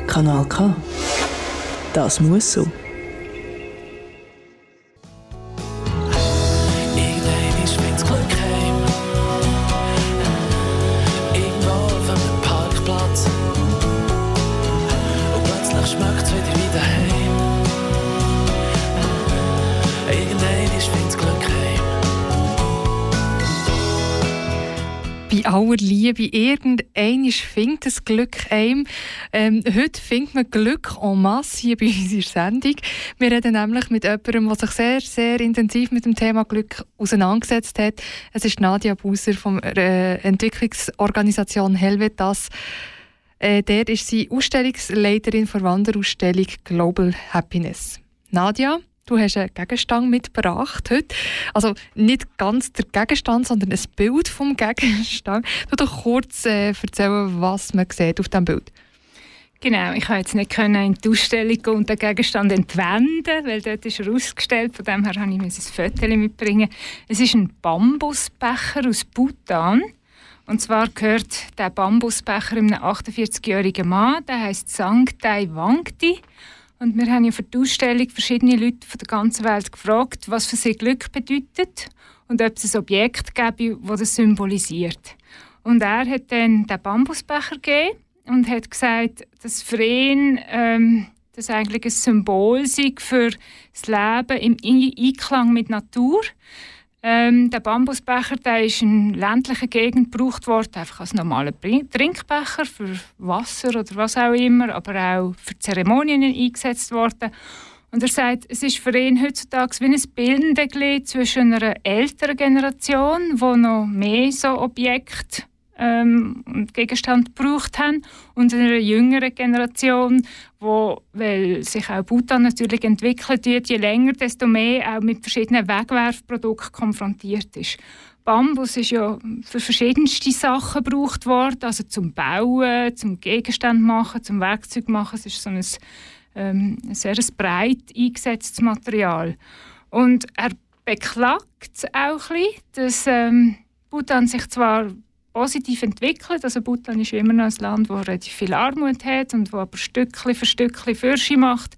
Kanal K. Das muss so. Aller Liebe, irgendein findet das Glück einem. Ähm, heute findet man Glück en masse hier bei unserer Sendung. Wir reden nämlich mit jemandem, der sich sehr, sehr intensiv mit dem Thema Glück auseinandergesetzt hat. Es ist Nadia Buser von der äh, Entwicklungsorganisation Helvetas. Äh, dort ist sie Ausstellungsleiterin der Wanderausstellung Global Happiness. Nadia, du hast einen Gegenstand mitgebracht heute. Also nicht ganz der Gegenstand, sondern ein Bild vom Gegenstand. Du doch kurz äh, erzählen, was man sieht auf diesem Bild. Genau, ich konnte jetzt nicht können in die Ausstellung gehen und den Gegenstand entwenden, weil dort ist er ausgestellt. Von dem her habe ich ein Foto mitbringen. Es ist ein Bambusbecher aus Bhutan. Und zwar gehört der Bambusbecher einem 48-jährigen Mann, der heißt Sangtai Wangti. Und wir haben ja für die Ausstellung verschiedene Leute von der ganzen Welt gefragt, was für sie Glück bedeutet und ob es ein Objekt gäbe, das das symbolisiert. Und er hat dann den Bambusbecher gegeben und hat gesagt, dass für ihn ähm, das eigentlich ein Symbol sei für das Leben im Einklang mit Natur. Ähm, der Bambusbecher der ist in ländlichen Gegenden gebraucht worden, einfach als normaler Trinkbecher für Wasser oder was auch immer, aber auch für Zeremonien eingesetzt worden. Und er sagt, es ist für ihn heutzutage wie ein bildendes Glied zwischen einer älteren Generation, die noch mehr so Objekte ähm, und Gegenstand gebraucht haben und einer jüngeren Generation, wo, weil sich auch Bhutan natürlich entwickelt wird, je länger, desto mehr auch mit verschiedenen Wegwerfprodukten konfrontiert ist. Bambus ist ja für verschiedenste Sachen gebraucht worden, also zum Bauen, zum Gegenstand machen, zum Werkzeug machen. Es ist so ein, ähm, ein sehr breit eingesetztes Material. Und er beklagt auch ein bisschen, dass ähm, Bhutan sich zwar positiv entwickelt. Also Bhutan ist immer noch ein Land, das relativ viel Armut hat und wo aber Stückchen für Stückchen Fürsche macht.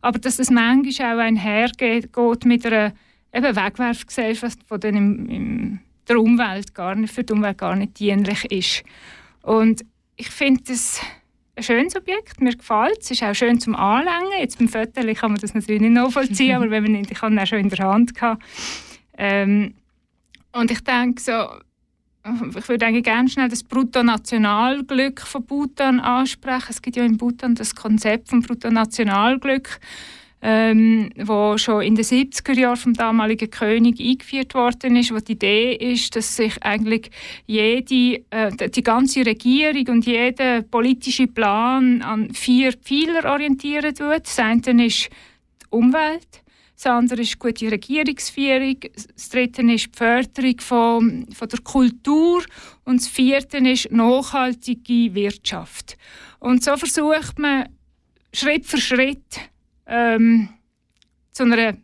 Aber dass es manchmal auch einhergeht geht mit einer eben Wegwerfgesellschaft, die dann im, im, der Umwelt gar nicht, für die Umwelt gar nicht dienlich ist. Und ich finde das ein schönes Objekt, mir gefällt es. Es ist auch schön zum Anlängen. Jetzt beim Foto kann man das natürlich nicht nachvollziehen, aber wenn man nicht, ich habe ihn auch schon in der Hand gehabt. Ähm, und ich denke so, ich würde eigentlich gerne schnell das Bruttonationalglück von Bhutan ansprechen. Es gibt ja in Bhutan das Konzept vom Bruttonationalglück, ähm, wo schon in den 70er Jahren vom damaligen König eingeführt worden ist, wo die Idee ist, dass sich eigentlich jede, äh, die ganze Regierung und jeder politische Plan an vier Pfeiler orientieren wird. Das eine ist die Umwelt, das andere ist gute Regierungsführung, das dritte ist die Förderung von, von der Kultur und das vierte ist nachhaltige Wirtschaft. Und so versucht man Schritt für Schritt ähm, zu einer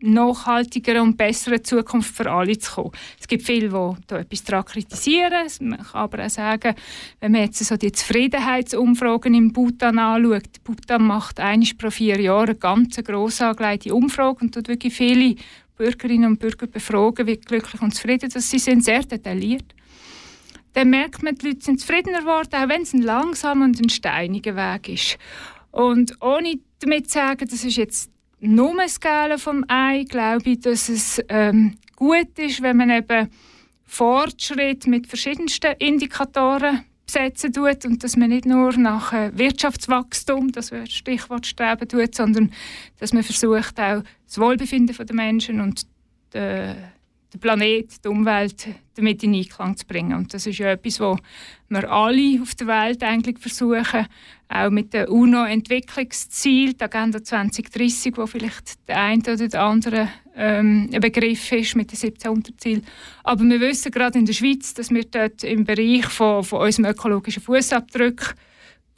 nachhaltigeren und besseren Zukunft für alle zu kommen. Es gibt viele, die da etwas daran kritisieren. Man kann aber auch sagen, wenn man jetzt so die Zufriedenheitsumfragen in Bhutan anschaut, Bhutan macht einmal pro vier Jahre eine ganz gross angelegte Umfrage und tut wirklich viele Bürgerinnen und Bürger befragen, wie glücklich und zufrieden dass sie sind, sehr detailliert. Dann merkt man, die Leute sind zufriedener geworden, auch wenn es ein langsamer und ein steiniger Weg ist. Und ohne damit zu sagen, das ist jetzt nur Skala vom Ei, glaube ich, dass es ähm, gut ist, wenn man eben Fortschritt mit verschiedensten Indikatoren besetzen tut und dass man nicht nur nach äh, Wirtschaftswachstum, das das Stichwort streben tut, sondern dass man versucht auch das Wohlbefinden der Menschen und die, den Planet, die Umwelt damit in Einklang zu bringen. Und das ist ja etwas, was wir alle auf der Welt eigentlich versuchen, auch mit den UNO-Entwicklungszielen, der Agenda 2030, wo vielleicht der eine oder der andere ähm, ein Begriff ist mit den 17 Unterzielen. Aber wir wissen gerade in der Schweiz, dass wir dort im Bereich von, von unserem ökologischen Fußabdruck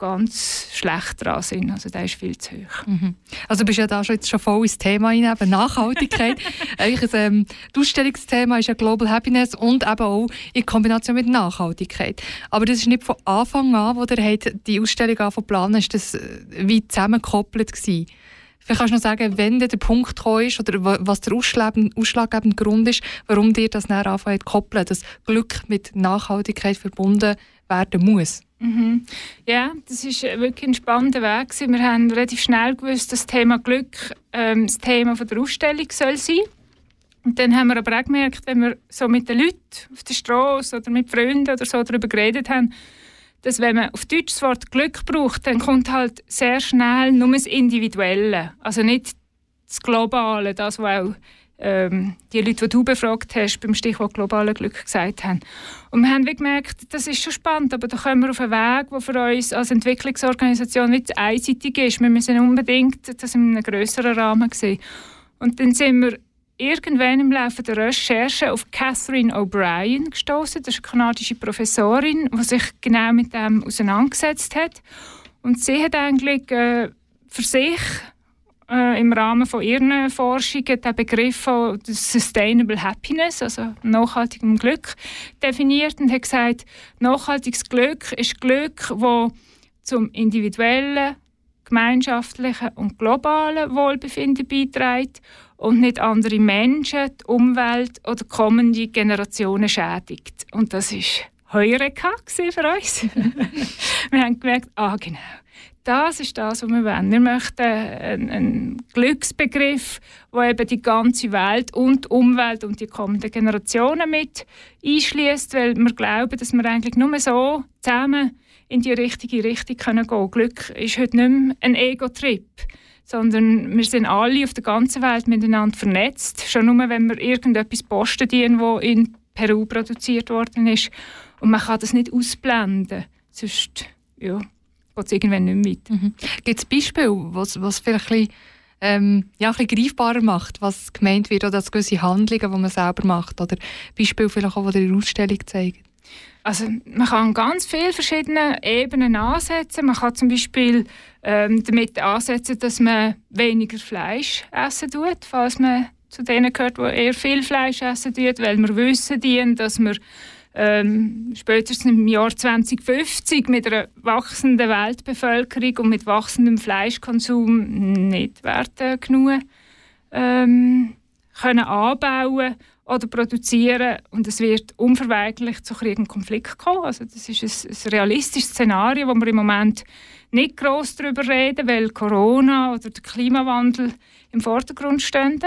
ganz schlecht dran sind. Also der ist viel zu hoch. Mhm. Also du bist ja da schon, jetzt schon voll ins Thema hinein, Nachhaltigkeit. Eigentlich ähm, das Ausstellungsthema ist ja Global Happiness und eben auch in Kombination mit Nachhaltigkeit. Aber das ist nicht von Anfang an, wo der die Ausstellung anfangen planen, ist das äh, wie zusammengekoppelt gewesen. Vielleicht kannst du noch sagen, wenn der Punkt gekommen ist oder was der ausschlaggebende Grund ist, warum dir das näher anfangen zu koppeln, dass Glück mit Nachhaltigkeit verbunden werden muss. Mhm. Ja, das ist wirklich ein spannender Weg. Wir haben relativ schnell gewusst, dass das Thema Glück ähm, das Thema der Ausstellung soll sein und dann haben wir aber auch gemerkt, wenn wir so mit den Leuten auf der Straße oder mit Freunden oder so darüber geredet haben, dass wenn man auf Deutsch das Wort Glück braucht, dann kommt halt sehr schnell nur das Individuelle, also nicht das Globale, das, was auch ähm, die Leute, die du befragt hast, beim Stichwort globale Glück gesagt haben. Und wir haben gemerkt, das ist schon spannend, aber da kommen wir auf einen Weg, der für uns als Entwicklungsorganisation nicht einseitig ist. Wir müssen unbedingt das in einem größeren Rahmen sehen. Und dann sind wir irgendwann im Laufe der Recherche auf Catherine O'Brien gestoßen. Das ist eine kanadische Professorin, die sich genau mit dem auseinandergesetzt hat. Und sie hat eigentlich äh, für sich äh, im Rahmen von ihren Forschungen den Begriff von Sustainable Happiness, also nachhaltigem Glück, definiert und hat gesagt, nachhaltiges Glück ist Glück, das zum individuellen, gemeinschaftlichen und globalen Wohlbefinden beiträgt und nicht andere Menschen, die Umwelt oder kommende Generationen schädigt. Und das ist Heureka für uns. wir haben gemerkt, ah genau, das ist das, was wir wollen. Wir möchten einen, einen Glücksbegriff, der eben die ganze Welt und die Umwelt und die kommenden Generationen mit einschließt, weil wir glauben, dass wir eigentlich nur so zusammen in die richtige Richtung gehen können. Glück ist heute nicht mehr ein Ego-Trip, sondern wir sind alle auf der ganzen Welt miteinander vernetzt. Schon nur, wenn wir irgendetwas posten, dienen, wo in Peru produziert worden ist. Und man kann das nicht ausblenden. Sonst, ja, geht es irgendwann nicht mehr weiter. Mhm. Gibt es Beispiele, was, was vielleicht ein bisschen, ähm, ja, ein bisschen greifbarer macht, was gemeint wird, oder gewisse Handlungen, die man selber macht, oder Beispiele vielleicht auch, die in der Ausstellung zeigen? Also man kann ganz viele verschiedene Ebenen ansetzen. Man kann zum Beispiel ähm, damit ansetzen, dass man weniger Fleisch essen tut, falls man zu denen gehört, die eher viel Fleisch essen tut, weil wir wissen, dass wir ähm, spätestens im Jahr 2050 mit einer wachsenden Weltbevölkerung und mit wachsendem Fleischkonsum nicht werden genug ähm, können anbauen oder produzieren und es wird unverweigerlich zu und Konflikt kommen. Also das ist ein, ein realistisches Szenario, wo wir im Moment nicht groß darüber reden, weil Corona oder der Klimawandel im Vordergrund stehen.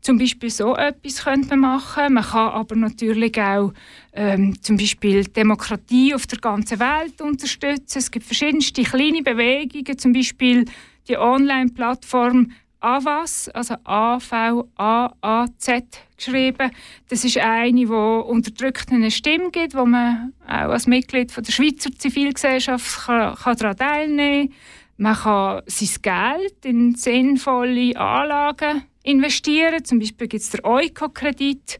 Zum Beispiel so etwas könnte man machen. Man kann aber natürlich auch ähm, zum Beispiel Demokratie auf der ganzen Welt unterstützen. Es gibt verschiedenste kleine Bewegungen, zum Beispiel die Online-Plattform AVAS, also A-V-A-A-Z geschrieben. Das ist eine, die Unterdrückten eine Stimme gibt, wo man auch als Mitglied von der Schweizer Zivilgesellschaft kann, kann daran teilnehmen kann. Man kann sein Geld in sinnvolle Anlagen investieren. Zum Beispiel gibt es den Eukokredit.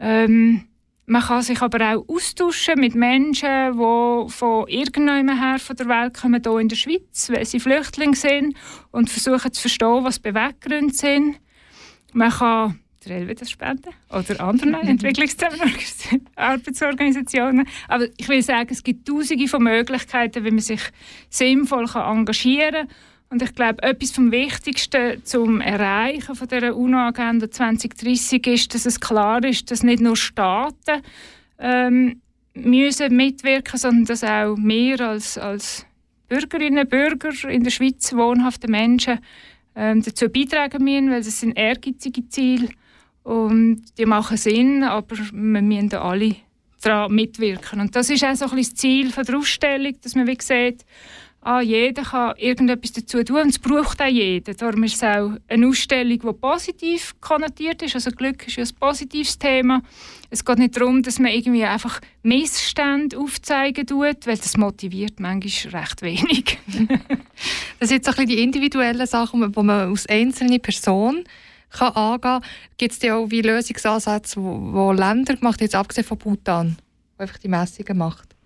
Ähm, man kann sich aber auch austauschen mit Menschen, die von irgendjemandem her von der Welt kommen, hier in der Schweiz, weil sie Flüchtlinge sind und versuchen zu verstehen, was Beweggründe sind. Man kann der Elbe spenden oder anderen Entwicklungsarbeitsorganisationen. Aber ich will sagen, es gibt tausende von Möglichkeiten, wie man sich sinnvoll engagieren kann und ich glaube, etwas vom Wichtigsten zum Erreichen von der UNO-Agenda 2030 ist, dass es klar ist, dass nicht nur Staaten ähm, müssen mitwirken, sondern dass auch wir als, als Bürgerinnen und Bürger in der Schweiz wohnhafte Menschen ähm, dazu beitragen müssen, weil es sind ehrgeizige Ziele und die machen Sinn, aber wir müssen alle daran mitwirken. Und das ist auch so ein das Ziel von der Ausstellung, dass man wie sieht, ah, jeder kann irgendetwas dazu tun und es braucht auch jeder. Darum ist es auch eine Ausstellung, die positiv konnotiert ist. Also Glück ist ja ein positives Thema. Es geht nicht darum, dass man irgendwie einfach Missstände aufzeigen tut, weil das motiviert manchmal recht wenig. das sind jetzt ein bisschen die individuellen Sachen, die man als einzelne Person kann angehen. Gibt es auch wie Lösungsansätze, wo Länder gemacht haben, jetzt abgesehen von Bhutan, die einfach die Messungen macht?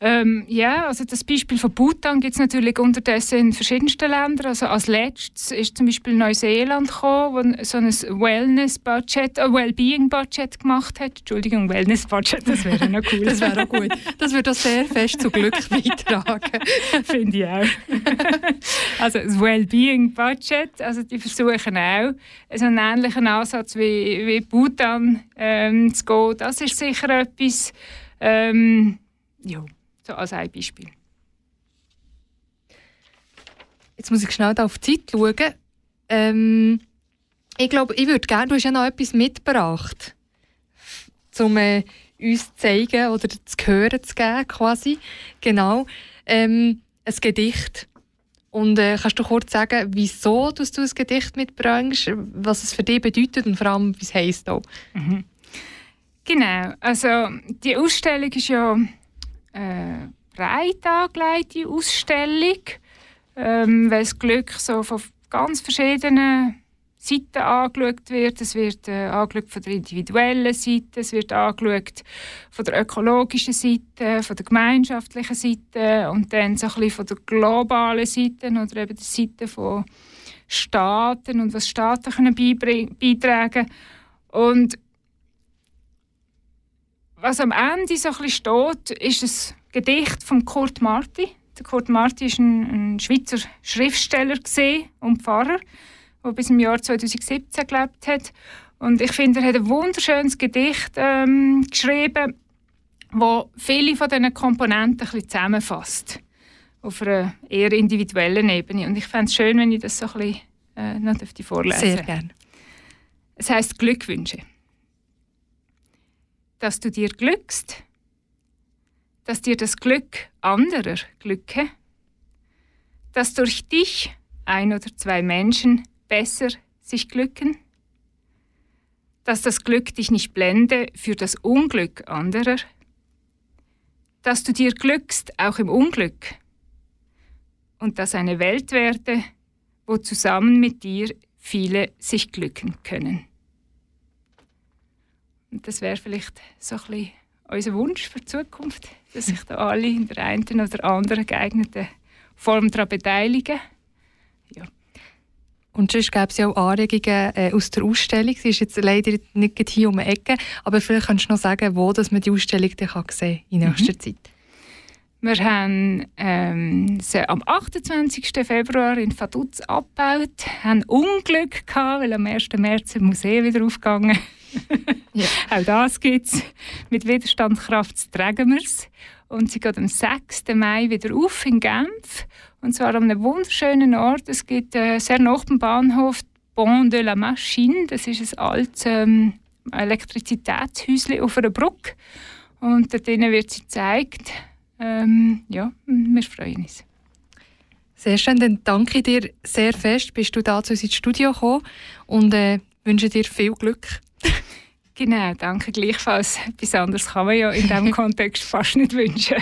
Ähm, ja, also das Beispiel von Bhutan gibt es natürlich unterdessen in verschiedensten Ländern. Also als letztes ist zum Beispiel Neuseeland gekommen, wo so ein Wellness-Budget, ein Wellbeing-Budget gemacht hat. Entschuldigung, Wellness-Budget, das wäre noch cool. das wäre auch gut. Das würde auch sehr fest zu Glück beitragen. Finde ich auch. also das Wellbeing-Budget, also die versuchen auch so einen ähnlichen Ansatz wie, wie Bhutan ähm, zu gehen. Das ist sicher etwas, ähm, ja. So als ein Beispiel. Jetzt muss ich schnell da auf die Zeit schauen. Ähm, ich glaube, ich würde gerne, du hast ja noch etwas mitgebracht, um äh, uns zu zeigen oder zu hören zu geben, quasi. Genau. Ähm, ein Gedicht. Und äh, kannst du kurz sagen, wieso du ein Gedicht mitbringst, was es für dich bedeutet und vor allem, wie es heisst auch? Mhm. Genau. Also, die Ausstellung ist ja äh, breit angelegte Ausstellung, ähm, weil das Glück so von ganz verschiedenen Seiten angeschaut wird. Es wird äh, angeschaut von der individuellen Seite, es wird angeschaut von der ökologischen Seite, von der gemeinschaftlichen Seite und dann so ein bisschen von der globalen Seite oder eben der Seite von Staaten und was Staaten können beitragen Und was am Ende so ein bisschen steht, ist ein Gedicht von Kurt Marti. Der Kurt Marti war ein, ein Schweizer Schriftsteller und Pfarrer, der bis im Jahr 2017 gelebt hat. Und ich finde, er hat ein wunderschönes Gedicht ähm, geschrieben, wo viele von diesen Komponenten ein bisschen zusammenfasst. Auf einer eher individuellen Ebene. Und ich fände es schön, wenn ich das so ein bisschen äh, noch vorlesen Sehr gerne. Es heißt Glückwünsche dass du dir glückst, dass dir das Glück anderer glücke, dass durch dich ein oder zwei Menschen besser sich glücken, dass das Glück dich nicht blende für das Unglück anderer, dass du dir glückst auch im Unglück und dass eine Welt werde, wo zusammen mit dir viele sich glücken können. Und das wäre vielleicht so ein bisschen unser Wunsch für die Zukunft, dass sich da alle in der einen oder anderen geeigneten Form daran beteiligen. Ja. Und sonst gäbe es ja auch Anregungen äh, aus der Ausstellung. Sie ist jetzt leider nicht hier um die Ecke, aber vielleicht kannst du noch sagen, wo dass man die Ausstellung dann kann sehen in nächster mhm. Zeit. Wir haben ähm, sie am 28. Februar in Vaduz abgebaut, haben Unglück gehabt, weil am 1. März im Museum wieder aufgegangen ja. Auch das gibt es. Mit Widerstandskraft tragen wir es. Und sie geht am 6. Mai wieder auf in Genf. Und zwar an einem wunderschönen Ort. Es gibt äh, sehr nach dem Bahnhof Pont de la Machine. Das ist ein altes ähm, Elektrizitätshäuschen auf einer Brücke. Und dort wird sie gezeigt. Ähm, ja, wir freuen uns. Sehr schön, dann danke dir sehr fest, bist du da zu uns ins Studio gekommen und äh, wünsche dir viel Glück Genau, danke gleichfalls. Etwas anderes kann man ja in diesem Kontext fast nicht wünschen.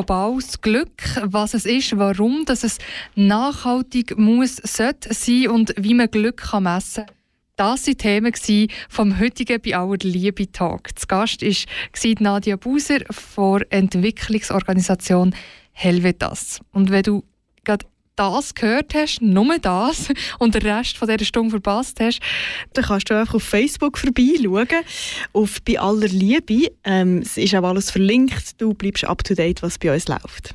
Globales Glück, was es ist, warum dass es nachhaltig muss, sollte sein und wie man Glück kann messen kann. Das waren Themen vom heutigen «Bei aller Liebe» Tag. Zu Gast war Nadia Buser von der Entwicklungsorganisation Helvetas. Und wenn du gerade das gehört hast, nur das, und den Rest von dieser Stunde verpasst hast, dann kannst du einfach auf Facebook vorbeischauen, auf «Bei aller Liebe». Ähm, es ist auch alles verlinkt, du bleibst up to date, was bei uns läuft.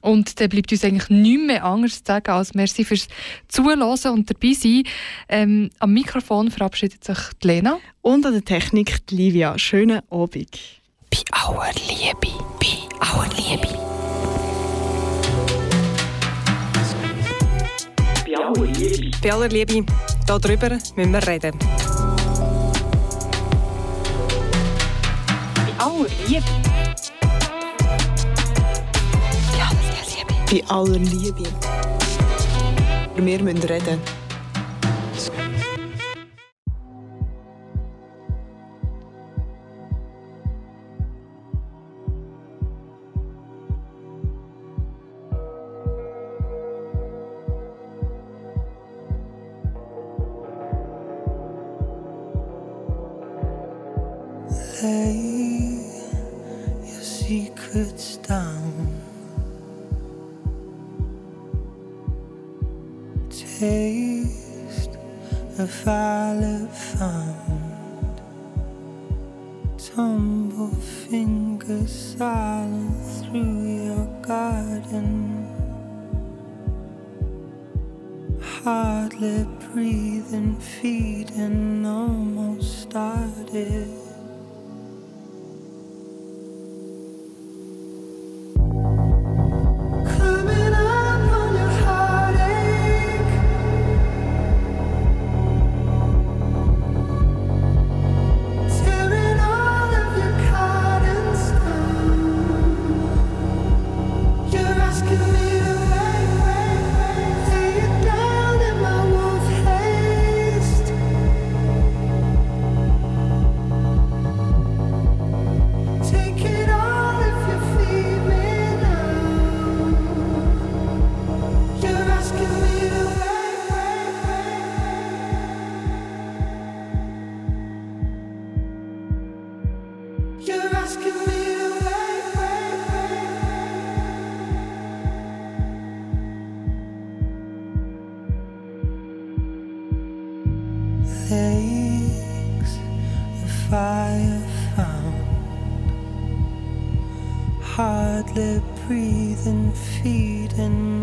Und dann bleibt uns eigentlich nichts mehr anderes zu sagen, als merci fürs Zuhören und dabei sein. Ähm, am Mikrofon verabschiedet sich die Lena. Und an der Technik die Livia. Schönen Abend. Bei aller Liebe, bei aller Liebe. Aller Liebe. Bei aller Liebe. Darüber müssen wir reden. Bei aller Liebe. Bei aller Liebe. Wir müssen reden.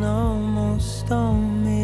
Almost on me.